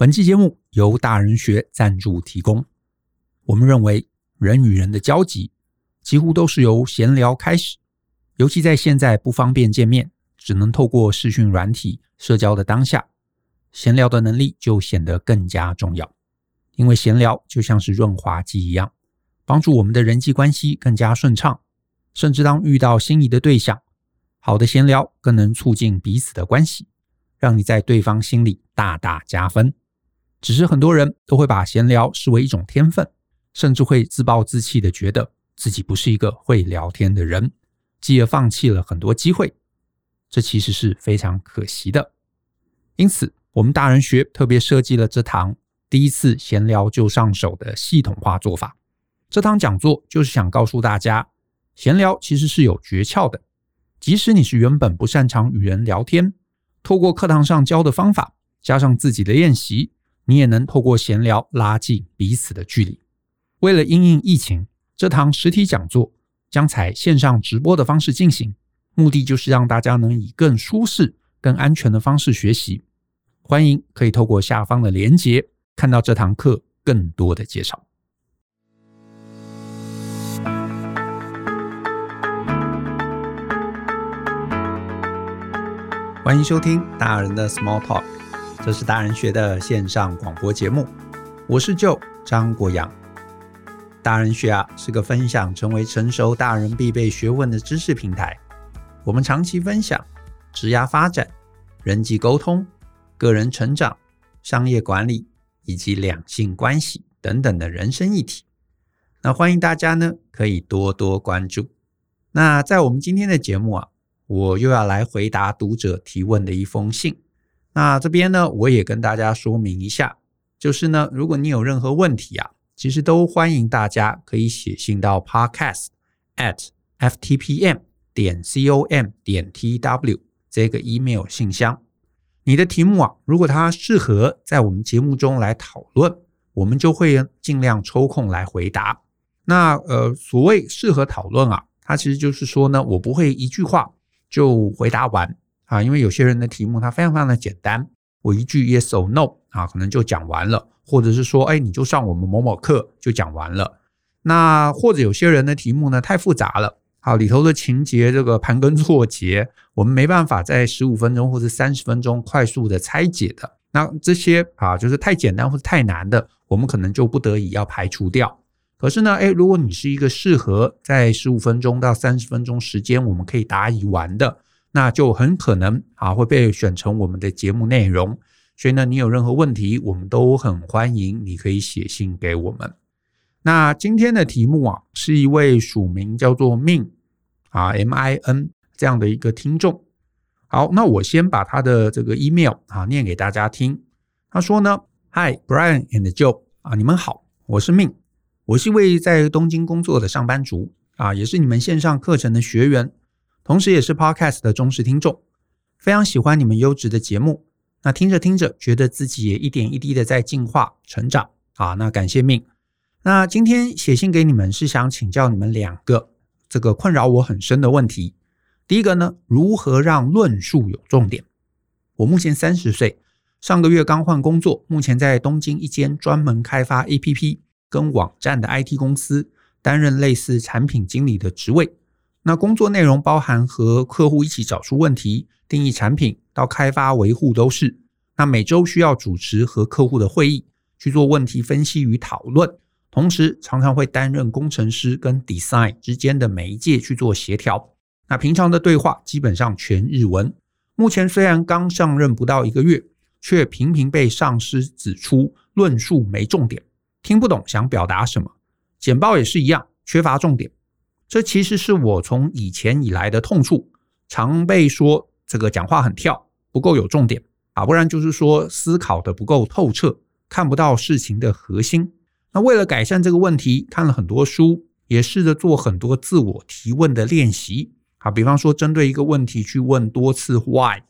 本期节目由大人学赞助提供。我们认为，人与人的交集几乎都是由闲聊开始，尤其在现在不方便见面，只能透过视讯软体社交的当下，闲聊的能力就显得更加重要。因为闲聊就像是润滑剂一样，帮助我们的人际关系更加顺畅。甚至当遇到心仪的对象，好的闲聊更能促进彼此的关系，让你在对方心里大大加分。只是很多人都会把闲聊视为一种天分，甚至会自暴自弃地觉得自己不是一个会聊天的人，继而放弃了很多机会。这其实是非常可惜的。因此，我们大人学特别设计了这堂第一次闲聊就上手的系统化做法。这堂讲座就是想告诉大家，闲聊其实是有诀窍的。即使你是原本不擅长与人聊天，透过课堂上教的方法，加上自己的练习，你也能透过闲聊拉近彼此的距离。为了因应疫情，这堂实体讲座将采线上直播的方式进行，目的就是让大家能以更舒适、更安全的方式学习。欢迎可以透过下方的连结看到这堂课更多的介绍。欢迎收听大人的 Small Talk，这是大人学的线上广播节目。我是舅张国阳。大人学啊是个分享成为成熟大人必备学问的知识平台。我们长期分享职业发展、人际沟通、个人成长、商业管理以及两性关系等等的人生议题。那欢迎大家呢可以多多关注。那在我们今天的节目啊。我又要来回答读者提问的一封信。那这边呢，我也跟大家说明一下，就是呢，如果你有任何问题啊，其实都欢迎大家可以写信到 podcast at ftpm 点 com 点 tw 这个 email 信箱。你的题目啊，如果它适合在我们节目中来讨论，我们就会尽量抽空来回答。那呃，所谓适合讨论啊，它其实就是说呢，我不会一句话。就回答完啊，因为有些人的题目它非常非常的简单，我一句 yes or no 啊，可能就讲完了，或者是说，哎，你就上我们某某课就讲完了。那或者有些人的题目呢太复杂了，好，里头的情节这个盘根错节，我们没办法在十五分钟或者三十分钟快速的拆解的。那这些啊，就是太简单或者太难的，我们可能就不得已要排除掉。可是呢，诶，如果你是一个适合在十五分钟到三十分钟时间我们可以答疑完的，那就很可能啊会被选成我们的节目内容。所以呢，你有任何问题，我们都很欢迎，你可以写信给我们。那今天的题目啊，是一位署名叫做 Min 啊 M I N 这样的一个听众。好，那我先把他的这个 email 啊念给大家听。他说呢，Hi Brian and Joe 啊，你们好，我是 Min。我是一位在东京工作的上班族啊，也是你们线上课程的学员，同时也是 Podcast 的忠实听众，非常喜欢你们优质的节目。那听着听着，觉得自己也一点一滴的在进化成长啊。那感谢命。那今天写信给你们是想请教你们两个这个困扰我很深的问题。第一个呢，如何让论述有重点？我目前三十岁，上个月刚换工作，目前在东京一间专门开发 APP。跟网站的 IT 公司担任类似产品经理的职位，那工作内容包含和客户一起找出问题、定义产品到开发维护都是。那每周需要主持和客户的会议，去做问题分析与讨论，同时常常会担任工程师跟 design 之间的媒介去做协调。那平常的对话基本上全日文。目前虽然刚上任不到一个月，却频频被上司指出论述没重点。听不懂想表达什么，简报也是一样，缺乏重点。这其实是我从以前以来的痛处，常被说这个讲话很跳，不够有重点啊，不然就是说思考的不够透彻，看不到事情的核心。那为了改善这个问题，看了很多书，也试着做很多自我提问的练习啊，比方说针对一个问题去问多次 why，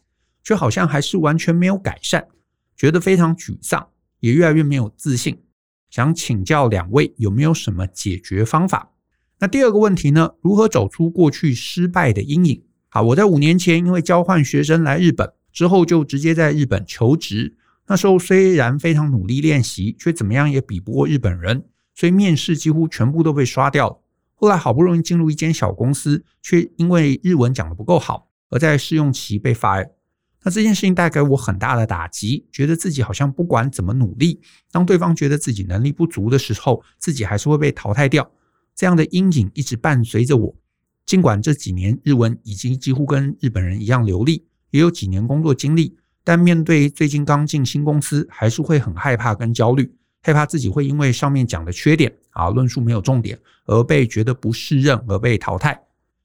却好像还是完全没有改善，觉得非常沮丧，也越来越没有自信。想请教两位有没有什么解决方法？那第二个问题呢？如何走出过去失败的阴影？好，我在五年前因为交换学生来日本之后，就直接在日本求职。那时候虽然非常努力练习，却怎么样也比不过日本人，所以面试几乎全部都被刷掉了。后来好不容易进入一间小公司，却因为日文讲得不够好，而在试用期被 fire。那这件事情带给我很大的打击，觉得自己好像不管怎么努力，当对方觉得自己能力不足的时候，自己还是会被淘汰掉。这样的阴影一直伴随着我。尽管这几年日文已经几乎跟日本人一样流利，也有几年工作经历。但面对最近刚进新公司，还是会很害怕跟焦虑，害怕自己会因为上面讲的缺点啊，论述没有重点，而被觉得不适任而被淘汰。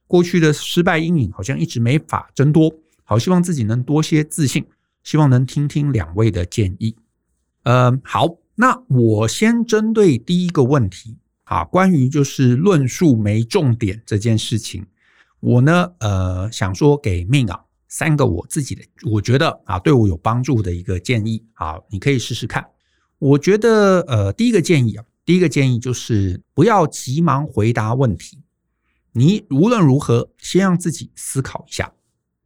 过去的失败阴影好像一直没法增多，好希望自己能多些自信，希望能听听两位的建议。嗯，好，那我先针对第一个问题啊，关于就是论述没重点这件事情，我呢，呃，想说给命啊。三个我自己的，我觉得啊，对我有帮助的一个建议啊，你可以试试看。我觉得呃，第一个建议啊，第一个建议就是不要急忙回答问题。你无论如何，先让自己思考一下。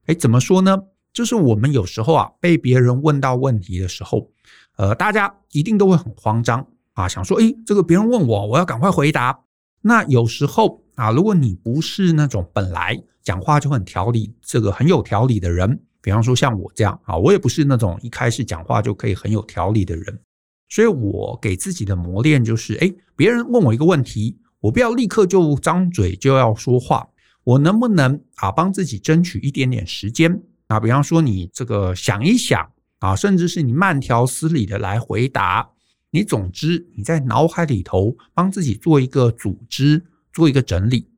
哎，怎么说呢？就是我们有时候啊，被别人问到问题的时候，呃，大家一定都会很慌张啊，想说，哎，这个别人问我，我要赶快回答。那有时候啊，如果你不是那种本来讲话就很条理，这个很有条理的人，比方说像我这样啊，我也不是那种一开始讲话就可以很有条理的人，所以我给自己的磨练就是，诶，别人问我一个问题，我不要立刻就张嘴就要说话，我能不能啊帮自己争取一点点时间啊？比方说你这个想一想啊，甚至是你慢条斯理的来回答，你总之你在脑海里头帮自己做一个组织，做一个整理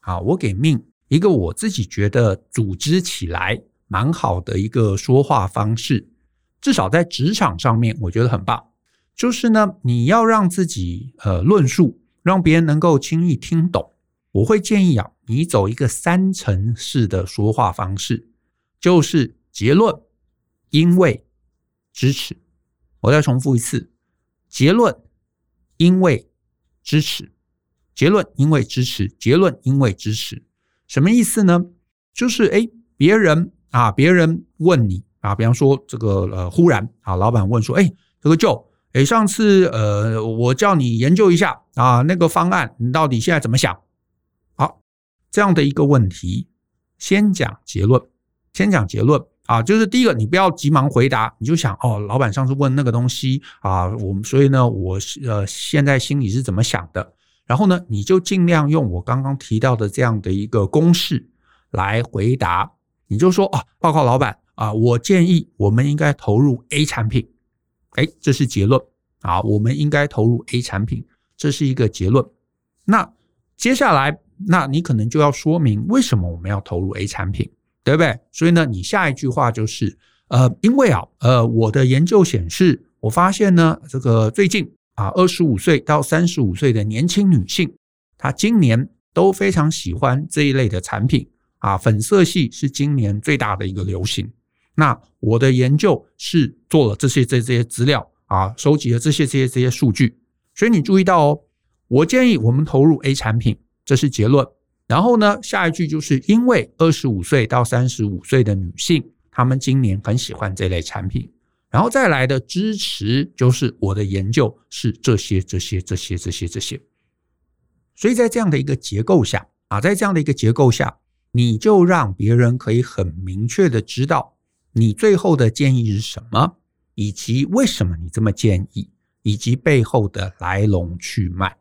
啊，我给命。一个我自己觉得组织起来蛮好的一个说话方式，至少在职场上面，我觉得很棒。就是呢，你要让自己呃论述，让别人能够轻易听懂。我会建议啊，你走一个三层式的说话方式，就是结论、因为、支持。我再重复一次：结论、因为、支持。结论、因为、支持。结论、因为、支持。什么意思呢？就是诶，别人啊，别人问你啊，比方说这个呃，忽然啊，老板问说，诶，这个 Joe，诶，上次呃，我叫你研究一下啊，那个方案你到底现在怎么想？好，这样的一个问题，先讲结论，先讲结论啊，就是第一个，你不要急忙回答，你就想哦，老板上次问那个东西啊，我们所以呢，我呃现在心里是怎么想的？然后呢，你就尽量用我刚刚提到的这样的一个公式来回答。你就说啊，报告老板啊，我建议我们应该投入 A 产品。哎，这是结论啊，我们应该投入 A 产品，这是一个结论。那接下来，那你可能就要说明为什么我们要投入 A 产品，对不对？所以呢，你下一句话就是呃，因为啊，呃，我的研究显示，我发现呢，这个最近。啊，二十五岁到三十五岁的年轻女性，她今年都非常喜欢这一类的产品啊。粉色系是今年最大的一个流行。那我的研究是做了这些这这些资料啊，收集了这些这些这些数据。所以你注意到哦，我建议我们投入 A 产品，这是结论。然后呢，下一句就是因为二十五岁到三十五岁的女性，她们今年很喜欢这类产品。然后再来的支持就是我的研究是这些这些这些这些这些，所以在这样的一个结构下啊，在这样的一个结构下，你就让别人可以很明确的知道你最后的建议是什么，以及为什么你这么建议，以及背后的来龙去脉。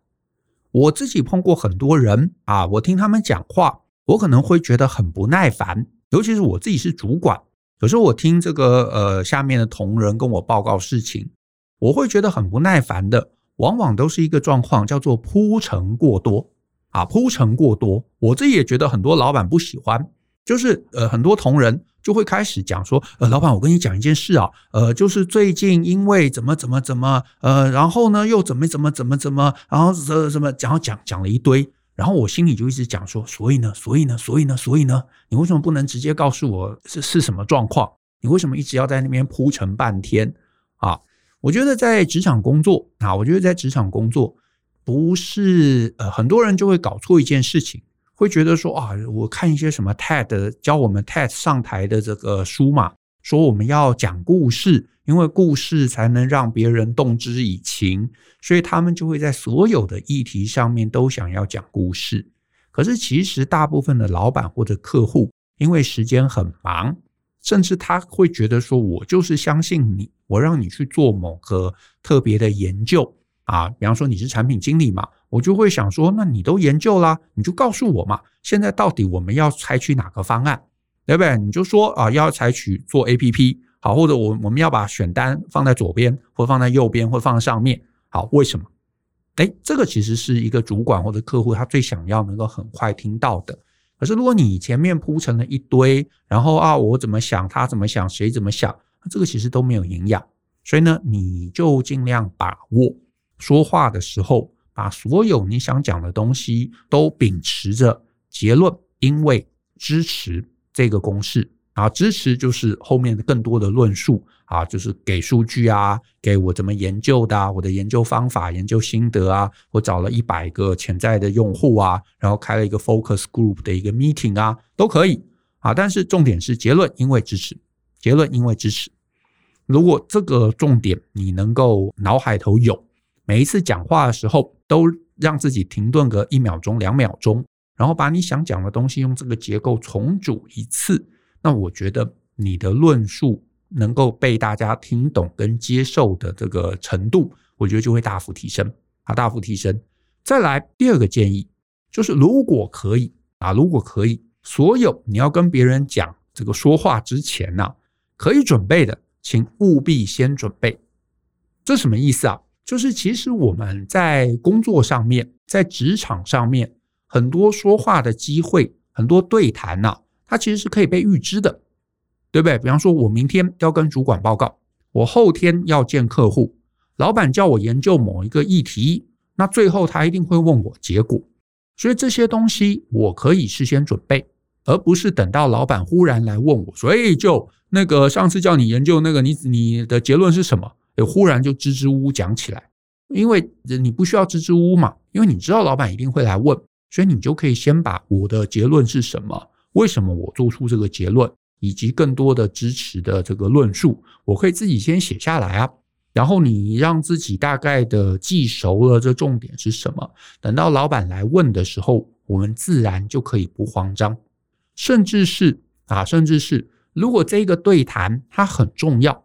我自己碰过很多人啊，我听他们讲话，我可能会觉得很不耐烦，尤其是我自己是主管。有时候我听这个呃下面的同仁跟我报告事情，我会觉得很不耐烦的，往往都是一个状况，叫做铺陈过多啊，铺陈过多。我自己也觉得很多老板不喜欢，就是呃很多同仁就会开始讲说，呃老板我跟你讲一件事啊，呃就是最近因为怎么怎么怎么呃，然后呢又怎么怎么怎么怎么，然后什什么讲讲讲了一堆。然后我心里就一直讲说，所以呢，所以呢，所以呢，所以呢，你为什么不能直接告诉我是是什么状况？你为什么一直要在那边铺陈半天啊？我觉得在职场工作啊，我觉得在职场工作不是呃很多人就会搞错一件事情，会觉得说啊，我看一些什么 TED 教我们 TED 上台的这个书嘛，说我们要讲故事，因为故事才能让别人动之以情，所以他们就会在所有的议题上面都想要讲故事。可是其实大部分的老板或者客户，因为时间很忙，甚至他会觉得说，我就是相信你，我让你去做某个特别的研究啊，比方说你是产品经理嘛，我就会想说，那你都研究啦，你就告诉我嘛，现在到底我们要采取哪个方案，对不对？你就说啊，要采取做 APP，好，或者我我们要把选单放在左边，或放在右边，或放在上面，好，为什么？诶，这个其实是一个主管或者客户他最想要能够很快听到的。可是如果你前面铺成了一堆，然后啊，我怎么想，他怎么想，谁怎么想，这个其实都没有营养。所以呢，你就尽量把握说话的时候，把所有你想讲的东西都秉持着结论，因为支持这个公式。啊，支持就是后面的更多的论述啊，就是给数据啊，给我怎么研究的，我的研究方法、研究心得啊，我找了一百个潜在的用户啊，然后开了一个 focus group 的一个 meeting 啊，都可以啊。但是重点是结论，因为支持，结论因为支持。如果这个重点你能够脑海头有，每一次讲话的时候都让自己停顿个一秒钟、两秒钟，然后把你想讲的东西用这个结构重组一次。那我觉得你的论述能够被大家听懂跟接受的这个程度，我觉得就会大幅提升啊，大幅提升。再来第二个建议就是，如果可以啊，如果可以，所有你要跟别人讲这个说话之前呢，可以准备的，请务必先准备。这什么意思啊？就是其实我们在工作上面，在职场上面，很多说话的机会，很多对谈呐。它其实是可以被预知的，对不对？比方说，我明天要跟主管报告，我后天要见客户，老板叫我研究某一个议题，那最后他一定会问我结果，所以这些东西我可以事先准备，而不是等到老板忽然来问我，所以就那个上次叫你研究那个，你你的结论是什么？忽然就支支吾吾讲起来，因为你不需要支支吾吾嘛，因为你知道老板一定会来问，所以你就可以先把我的结论是什么。为什么我做出这个结论，以及更多的支持的这个论述，我可以自己先写下来啊。然后你让自己大概的记熟了这重点是什么，等到老板来问的时候，我们自然就可以不慌张。甚至是啊，甚至是如果这个对谈它很重要，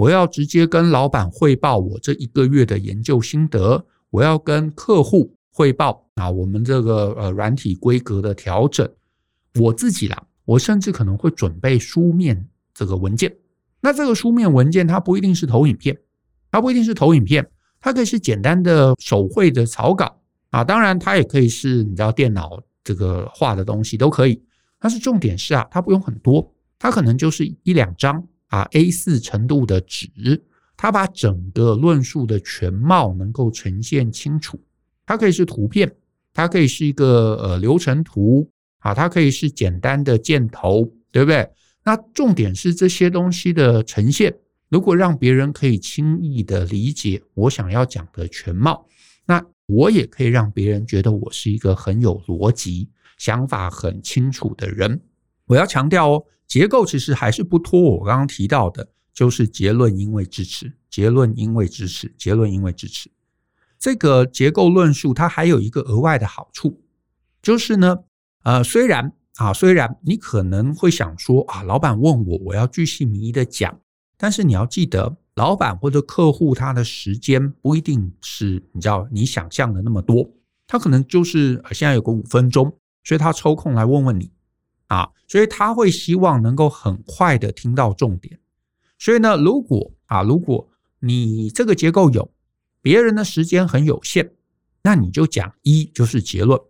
我要直接跟老板汇报我这一个月的研究心得，我要跟客户汇报啊，我们这个呃软体规格的调整。我自己啦，我甚至可能会准备书面这个文件。那这个书面文件它不一定是投影片，它不一定是投影片，它可以是简单的手绘的草稿啊。当然，它也可以是你知道电脑这个画的东西都可以。但是重点是啊，它不用很多，它可能就是一两张啊 A4 程度的纸，它把整个论述的全貌能够呈现清楚。它可以是图片，它可以是一个呃流程图。啊，它可以是简单的箭头，对不对？那重点是这些东西的呈现，如果让别人可以轻易的理解我想要讲的全貌，那我也可以让别人觉得我是一个很有逻辑、想法很清楚的人。我要强调哦，结构其实还是不脱我刚刚提到的，就是结论因为支持，结论因为支持，结论因为支持。这个结构论述它还有一个额外的好处，就是呢。呃，虽然啊，虽然你可能会想说啊，老板问我，我要巨细靡遗的讲，但是你要记得，老板或者客户他的时间不一定是你知道你想象的那么多，他可能就是现在有个五分钟，所以他抽空来问问你啊，所以他会希望能够很快的听到重点。所以呢，如果啊，如果你这个结构有别人的时间很有限，那你就讲一就是结论。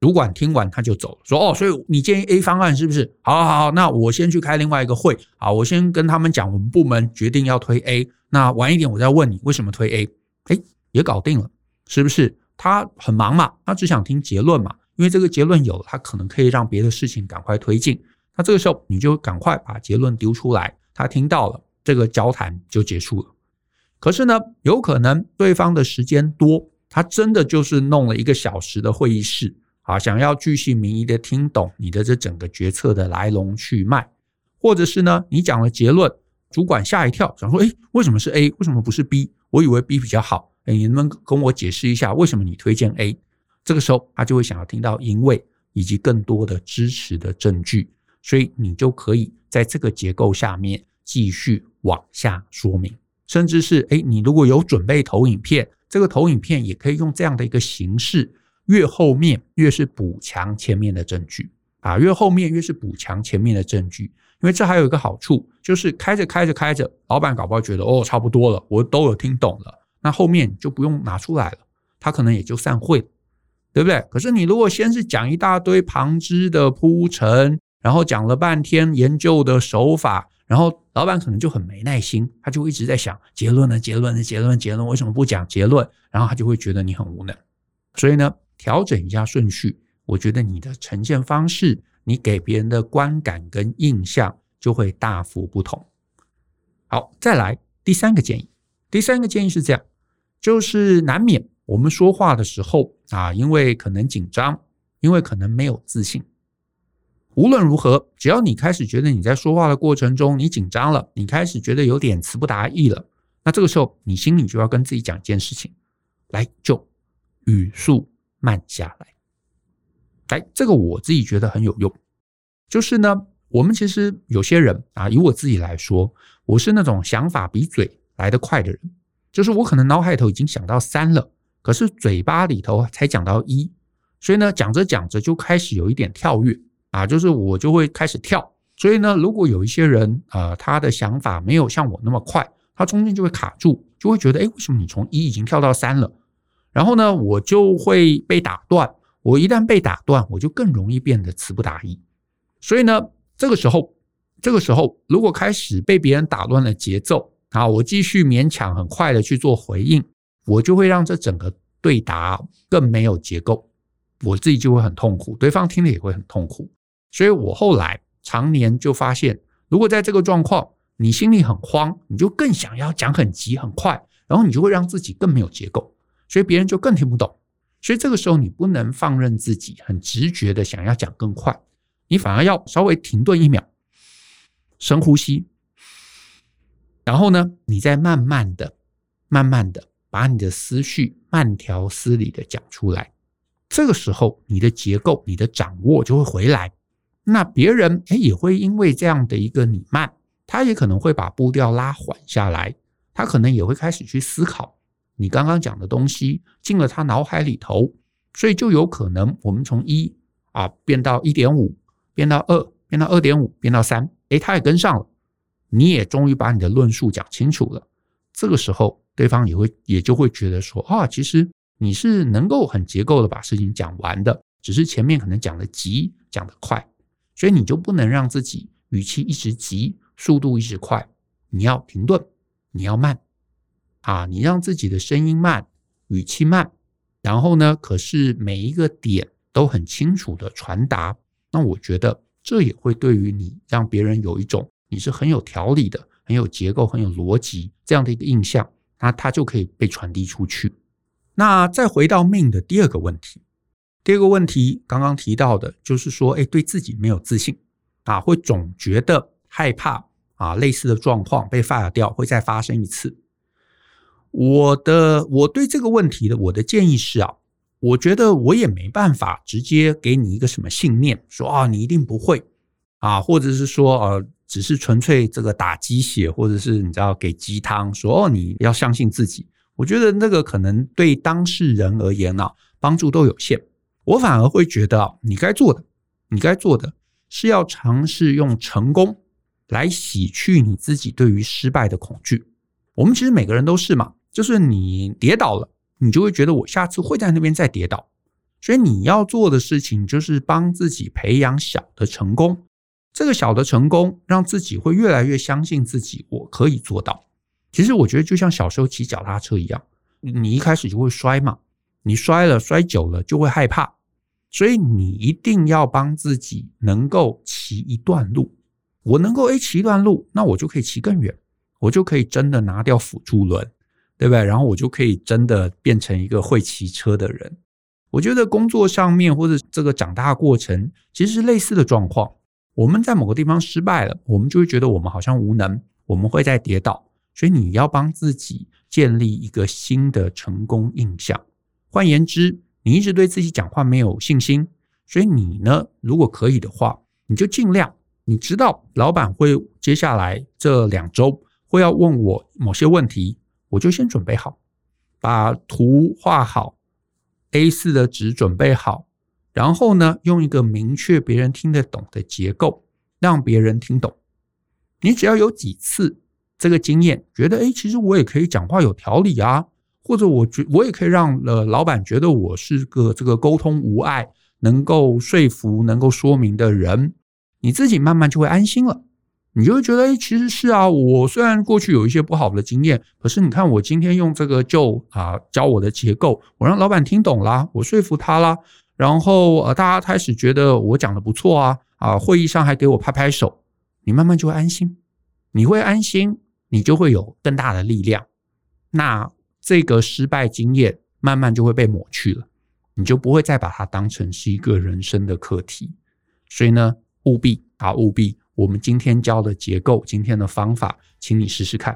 主管听完他就走了，说：“哦，所以你建议 A 方案是不是？好，好，好，那我先去开另外一个会，好，我先跟他们讲，我们部门决定要推 A，那晚一点我再问你为什么推 A，哎，也搞定了，是不是？他很忙嘛，他只想听结论嘛，因为这个结论有了，他可能可以让别的事情赶快推进。那这个时候你就赶快把结论丢出来，他听到了，这个交谈就结束了。可是呢，有可能对方的时间多，他真的就是弄了一个小时的会议室。啊，想要巨细靡遗的听懂你的这整个决策的来龙去脉，或者是呢，你讲了结论，主管吓一跳，想说，诶，为什么是 A？为什么不是 B？我以为 B 比较好，诶，你能不能跟我解释一下，为什么你推荐 A？这个时候，他就会想要听到因为以及更多的支持的证据，所以你就可以在这个结构下面继续往下说明，甚至是，诶，你如果有准备投影片，这个投影片也可以用这样的一个形式，越后面越是补强前面的证据。啊，越后面越是补强前面的证据，因为这还有一个好处，就是开着开着开着，老板搞不好觉得哦，差不多了，我都有听懂了，那后面就不用拿出来了，他可能也就散会了，对不对？可是你如果先是讲一大堆旁支的铺陈，然后讲了半天研究的手法，然后老板可能就很没耐心，他就一直在想结论呢，结论呢，结论，结论，为什么不讲结论？然后他就会觉得你很无能，所以呢，调整一下顺序。我觉得你的呈现方式，你给别人的观感跟印象就会大幅不同。好，再来第三个建议。第三个建议是这样，就是难免我们说话的时候啊，因为可能紧张，因为可能没有自信。无论如何，只要你开始觉得你在说话的过程中你紧张了，你开始觉得有点词不达意了，那这个时候你心里就要跟自己讲一件事情，来，就语速慢下来。哎，这个我自己觉得很有用。就是呢，我们其实有些人啊，以我自己来说，我是那种想法比嘴来得快的人。就是我可能脑海头已经想到三了，可是嘴巴里头才讲到一，所以呢，讲着讲着就开始有一点跳跃啊，就是我就会开始跳。所以呢，如果有一些人啊，他的想法没有像我那么快，他中间就会卡住，就会觉得，哎，为什么你从一已经跳到三了？然后呢，我就会被打断。我一旦被打断，我就更容易变得词不达意。所以呢，这个时候，这个时候如果开始被别人打乱了节奏啊，我继续勉强很快的去做回应，我就会让这整个对答更没有结构，我自己就会很痛苦，对方听了也会很痛苦。所以我后来常年就发现，如果在这个状况，你心里很慌，你就更想要讲很急很快，然后你就会让自己更没有结构，所以别人就更听不懂。所以这个时候你不能放任自己很直觉的想要讲更快，你反而要稍微停顿一秒，深呼吸，然后呢，你再慢慢的、慢慢的把你的思绪慢条斯理的讲出来。这个时候你的结构、你的掌握就会回来。那别人哎也会因为这样的一个你慢，他也可能会把步调拉缓下来，他可能也会开始去思考。你刚刚讲的东西进了他脑海里头，所以就有可能我们从一啊变到一点五，变到二，变到二点五，变到三，诶，他也跟上了，你也终于把你的论述讲清楚了。这个时候，对方也会也就会觉得说啊，其实你是能够很结构的把事情讲完的，只是前面可能讲得急，讲得快，所以你就不能让自己语气一直急，速度一直快，你要停顿，你要慢。啊，你让自己的声音慢，语气慢，然后呢，可是每一个点都很清楚的传达。那我觉得这也会对于你让别人有一种你是很有条理的、很有结构、很有逻辑这样的一个印象，那它就可以被传递出去。那再回到命的第二个问题，第二个问题刚刚提到的就是说，哎，对自己没有自信啊，会总觉得害怕啊，类似的状况被 fire 掉会再发生一次。我的我对这个问题的我的建议是啊，我觉得我也没办法直接给你一个什么信念，说啊你一定不会啊，或者是说呃只是纯粹这个打鸡血，或者是你知道给鸡汤，说哦你要相信自己。我觉得那个可能对当事人而言啊帮助都有限。我反而会觉得，你该做的，你该做的是要尝试用成功来洗去你自己对于失败的恐惧。我们其实每个人都是嘛。就是你跌倒了，你就会觉得我下次会在那边再跌倒，所以你要做的事情就是帮自己培养小的成功。这个小的成功让自己会越来越相信自己，我可以做到。其实我觉得就像小时候骑脚踏车一样，你一开始就会摔嘛，你摔了摔久了就会害怕，所以你一定要帮自己能够骑一段路。我能够诶骑一段路，那我就可以骑更远，我就可以真的拿掉辅助轮。对不对？然后我就可以真的变成一个会骑车的人。我觉得工作上面或者这个长大过程，其实是类似的状况。我们在某个地方失败了，我们就会觉得我们好像无能，我们会再跌倒。所以你要帮自己建立一个新的成功印象。换言之，你一直对自己讲话没有信心，所以你呢，如果可以的话，你就尽量。你知道老板会接下来这两周会要问我某些问题，我就先准备好，把图画好，A4 的纸准备好，然后呢，用一个明确别人听得懂的结构，让别人听懂。你只要有几次这个经验，觉得诶，其实我也可以讲话有条理啊，或者我觉我也可以让呃老板觉得我是个这个沟通无碍、能够说服、能够说明的人。你自己慢慢就会安心了，你就会觉得，哎，其实是啊，我虽然过去有一些不好的经验，可是你看我今天用这个就啊教我的结构，我让老板听懂啦，我说服他啦，然后呃大家开始觉得我讲的不错啊，啊会议上还给我拍拍手，你慢慢就会安心，你会安心，你就会有更大的力量，那这个失败经验慢慢就会被抹去了，你就不会再把它当成是一个人生的课题，所以呢。务必啊，务必！我们今天教的结构，今天的方法，请你试试看。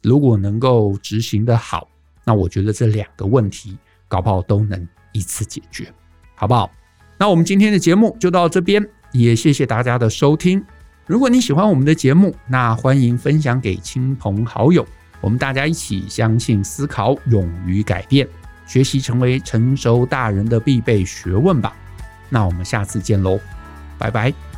如果能够执行的好，那我觉得这两个问题，搞不好都能一次解决，好不好？那我们今天的节目就到这边，也谢谢大家的收听。如果你喜欢我们的节目，那欢迎分享给亲朋好友，我们大家一起相信、思考、勇于改变，学习成为成熟大人的必备学问吧。那我们下次见喽，拜拜。